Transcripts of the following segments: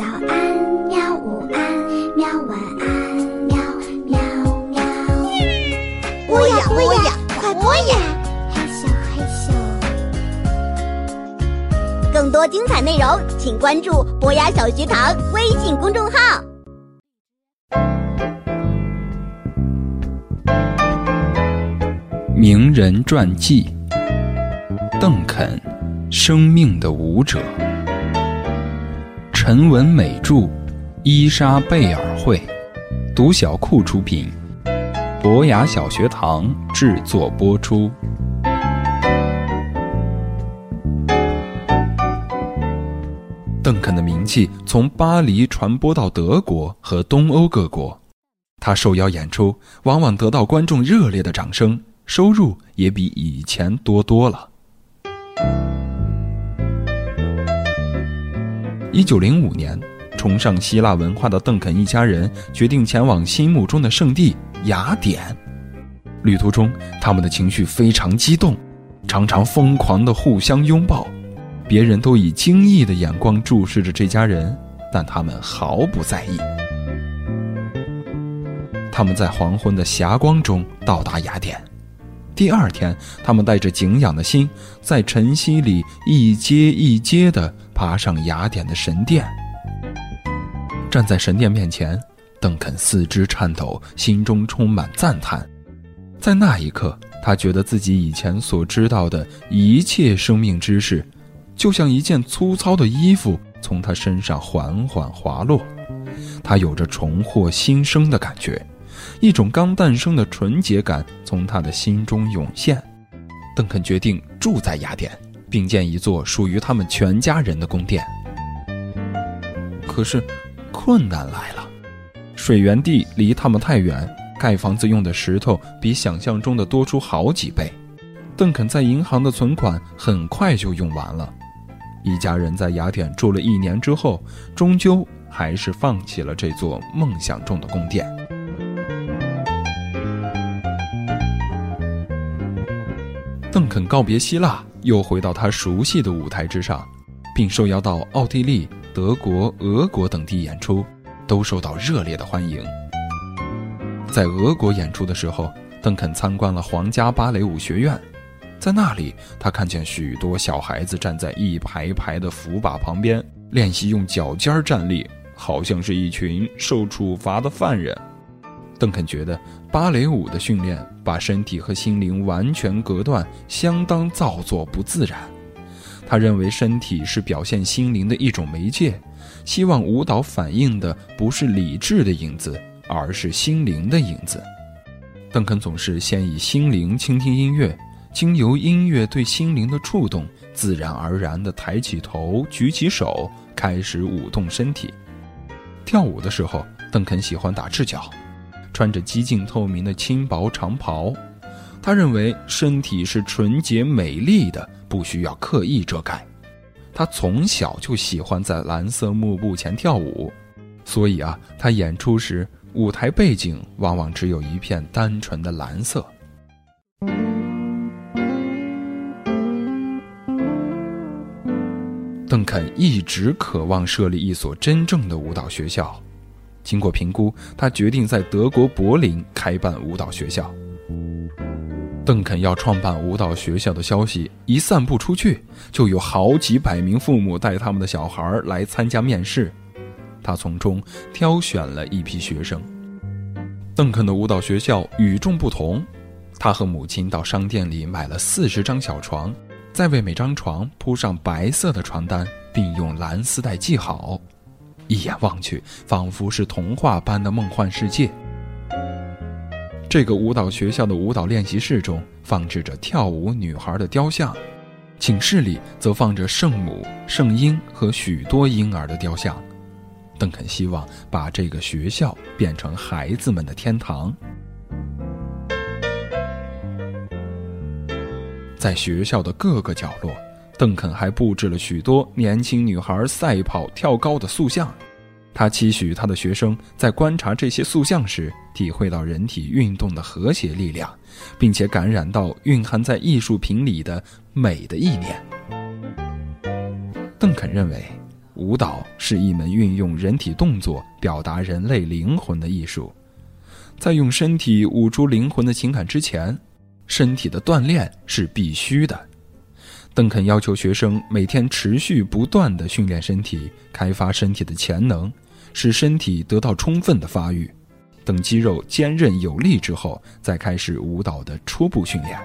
早安，喵！午安，喵！晚安，喵喵喵！播呀播呀，快播呀！嘿咻嘿咻。更多精彩内容，请关注“博雅小学堂”微信公众号。名人传记：邓肯，生命的舞者。陈文美著，伊莎贝尔绘，读小库出品，博雅小学堂制作播出。邓肯的名气从巴黎传播到德国和东欧各国，他受邀演出，往往得到观众热烈的掌声。收入也比以前多多了。一九零五年，崇尚希腊文化的邓肯一家人决定前往心目中的圣地雅典。旅途中，他们的情绪非常激动，常常疯狂地互相拥抱。别人都以惊异的眼光注视着这家人，但他们毫不在意。他们在黄昏的霞光中到达雅典。第二天，他们带着敬仰的心，在晨曦里一阶一阶地爬上雅典的神殿。站在神殿面前，邓肯四肢颤抖，心中充满赞叹。在那一刻，他觉得自己以前所知道的一切生命知识，就像一件粗糙的衣服从他身上缓缓滑落。他有着重获新生的感觉。一种刚诞生的纯洁感从他的心中涌现，邓肯决定住在雅典，并建一座属于他们全家人的宫殿。可是，困难来了，水源地离他们太远，盖房子用的石头比想象中的多出好几倍。邓肯在银行的存款很快就用完了，一家人在雅典住了一年之后，终究还是放弃了这座梦想中的宫殿。邓肯告别希腊，又回到他熟悉的舞台之上，并受邀到奥地利、德国、俄国等地演出，都受到热烈的欢迎。在俄国演出的时候，邓肯参观了皇家芭蕾舞学院，在那里，他看见许多小孩子站在一排排的扶把旁边练习用脚尖站立，好像是一群受处罚的犯人。邓肯觉得芭蕾舞的训练把身体和心灵完全隔断，相当造作不自然。他认为身体是表现心灵的一种媒介，希望舞蹈反映的不是理智的影子，而是心灵的影子。邓肯总是先以心灵倾听音乐，经由音乐对心灵的触动，自然而然地抬起头，举起手，开始舞动身体。跳舞的时候，邓肯喜欢打赤脚。穿着几近透明的轻薄长袍，他认为身体是纯洁美丽的，不需要刻意遮盖。他从小就喜欢在蓝色幕布前跳舞，所以啊，他演出时舞台背景往往只有一片单纯的蓝色。邓肯一直渴望设立一所真正的舞蹈学校。经过评估，他决定在德国柏林开办舞蹈学校。邓肯要创办舞蹈学校的消息一散布出去，就有好几百名父母带他们的小孩来参加面试。他从中挑选了一批学生。邓肯的舞蹈学校与众不同，他和母亲到商店里买了四十张小床，再为每张床铺上白色的床单，并用蓝丝带系好。一眼望去，仿佛是童话般的梦幻世界。这个舞蹈学校的舞蹈练习室中放置着跳舞女孩的雕像，寝室里则放着圣母、圣婴和许多婴儿的雕像。邓肯希望把这个学校变成孩子们的天堂。在学校的各个角落。邓肯还布置了许多年轻女孩赛跑、跳高的塑像，他期许他的学生在观察这些塑像时，体会到人体运动的和谐力量，并且感染到蕴含在艺术品里的美的意念。邓肯认为，舞蹈是一门运用人体动作表达人类灵魂的艺术。在用身体舞出灵魂的情感之前，身体的锻炼是必须的。邓肯要求学生每天持续不断地训练身体，开发身体的潜能，使身体得到充分的发育。等肌肉坚韧有力之后，再开始舞蹈的初步训练。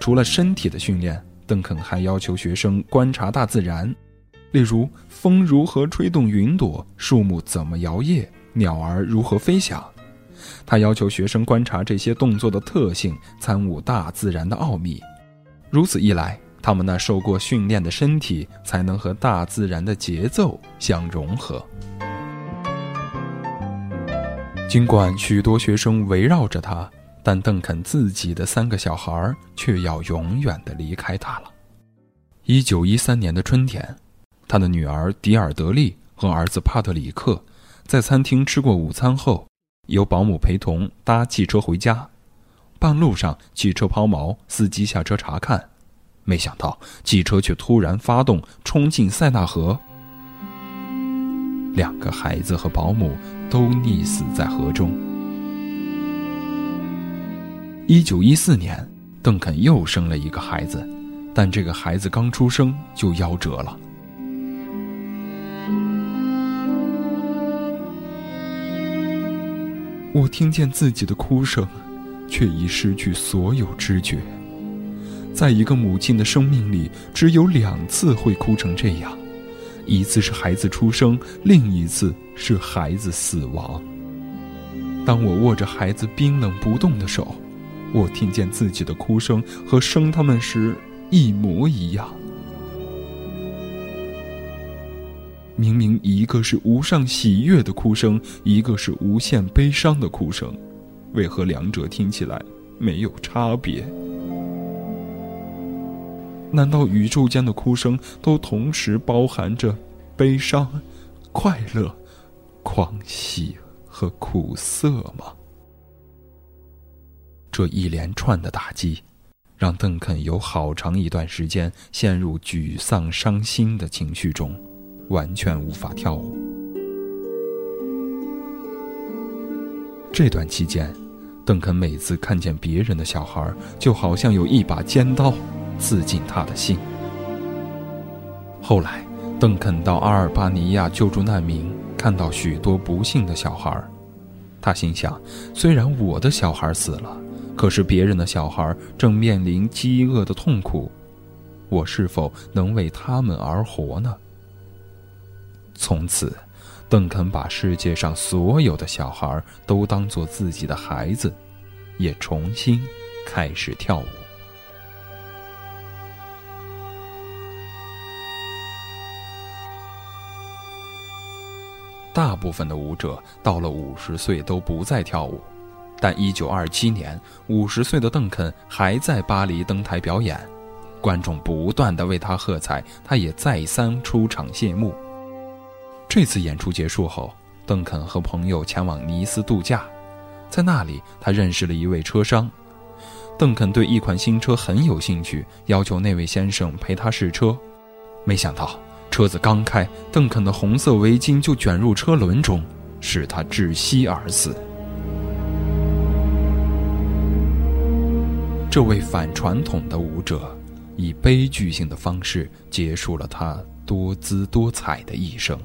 除了身体的训练，邓肯还要求学生观察大自然，例如风如何吹动云朵，树木怎么摇曳，鸟儿如何飞翔。他要求学生观察这些动作的特性，参悟大自然的奥秘。如此一来，他们那受过训练的身体才能和大自然的节奏相融合。尽管许多学生围绕着他。但邓肯自己的三个小孩却要永远的离开他了。一九一三年的春天，他的女儿迪尔德利和儿子帕特里克在餐厅吃过午餐后，由保姆陪同搭汽车回家。半路上，汽车抛锚，司机下车查看，没想到汽车却突然发动，冲进塞纳河。两个孩子和保姆都溺死在河中。一九一四年，邓肯又生了一个孩子，但这个孩子刚出生就夭折了。我听见自己的哭声，却已失去所有知觉。在一个母亲的生命里，只有两次会哭成这样：一次是孩子出生，另一次是孩子死亡。当我握着孩子冰冷不动的手。我听见自己的哭声和生他们时一模一样。明明一个是无上喜悦的哭声，一个是无限悲伤的哭声，为何两者听起来没有差别？难道宇宙间的哭声都同时包含着悲伤、快乐、狂喜和苦涩吗？这一连串的打击，让邓肯有好长一段时间陷入沮丧、伤心的情绪中，完全无法跳舞。这段期间，邓肯每次看见别人的小孩，就好像有一把尖刀刺进他的心。后来，邓肯到阿尔巴尼亚救助难民，看到许多不幸的小孩，他心想：虽然我的小孩死了。可是别人的小孩正面临饥饿的痛苦，我是否能为他们而活呢？从此，邓肯把世界上所有的小孩都当做自己的孩子，也重新开始跳舞。大部分的舞者到了五十岁都不再跳舞。但1927年，五十岁的邓肯还在巴黎登台表演，观众不断的为他喝彩，他也再三出场谢幕。这次演出结束后，邓肯和朋友前往尼斯度假，在那里他认识了一位车商。邓肯对一款新车很有兴趣，要求那位先生陪他试车。没想到车子刚开，邓肯的红色围巾就卷入车轮中，使他窒息而死。这位反传统的舞者，以悲剧性的方式结束了他多姿多彩的一生。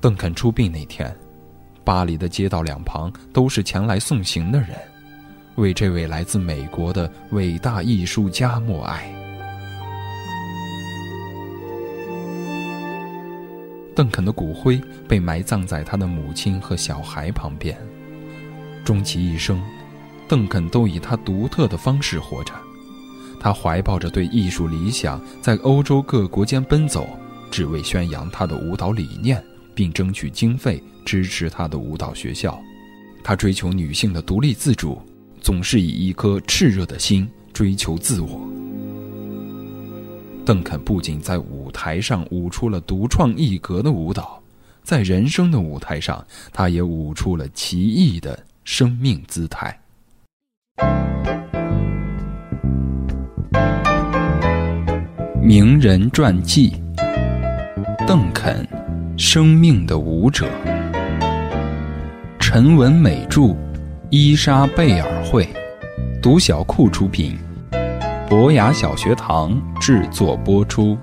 邓肯出殡那天，巴黎的街道两旁都是前来送行的人，为这位来自美国的伟大艺术家默哀。邓肯的骨灰被埋葬在他的母亲和小孩旁边，终其一生。邓肯都以他独特的方式活着，他怀抱着对艺术理想，在欧洲各国间奔走，只为宣扬他的舞蹈理念，并争取经费支持他的舞蹈学校。他追求女性的独立自主，总是以一颗炽热的心追求自我。邓肯不仅在舞台上舞出了独创一格的舞蹈，在人生的舞台上，他也舞出了奇异的生命姿态。名人传记。邓肯，生命的舞者。陈文美著，伊莎贝尔绘，读小库出品，博雅小学堂制作播出。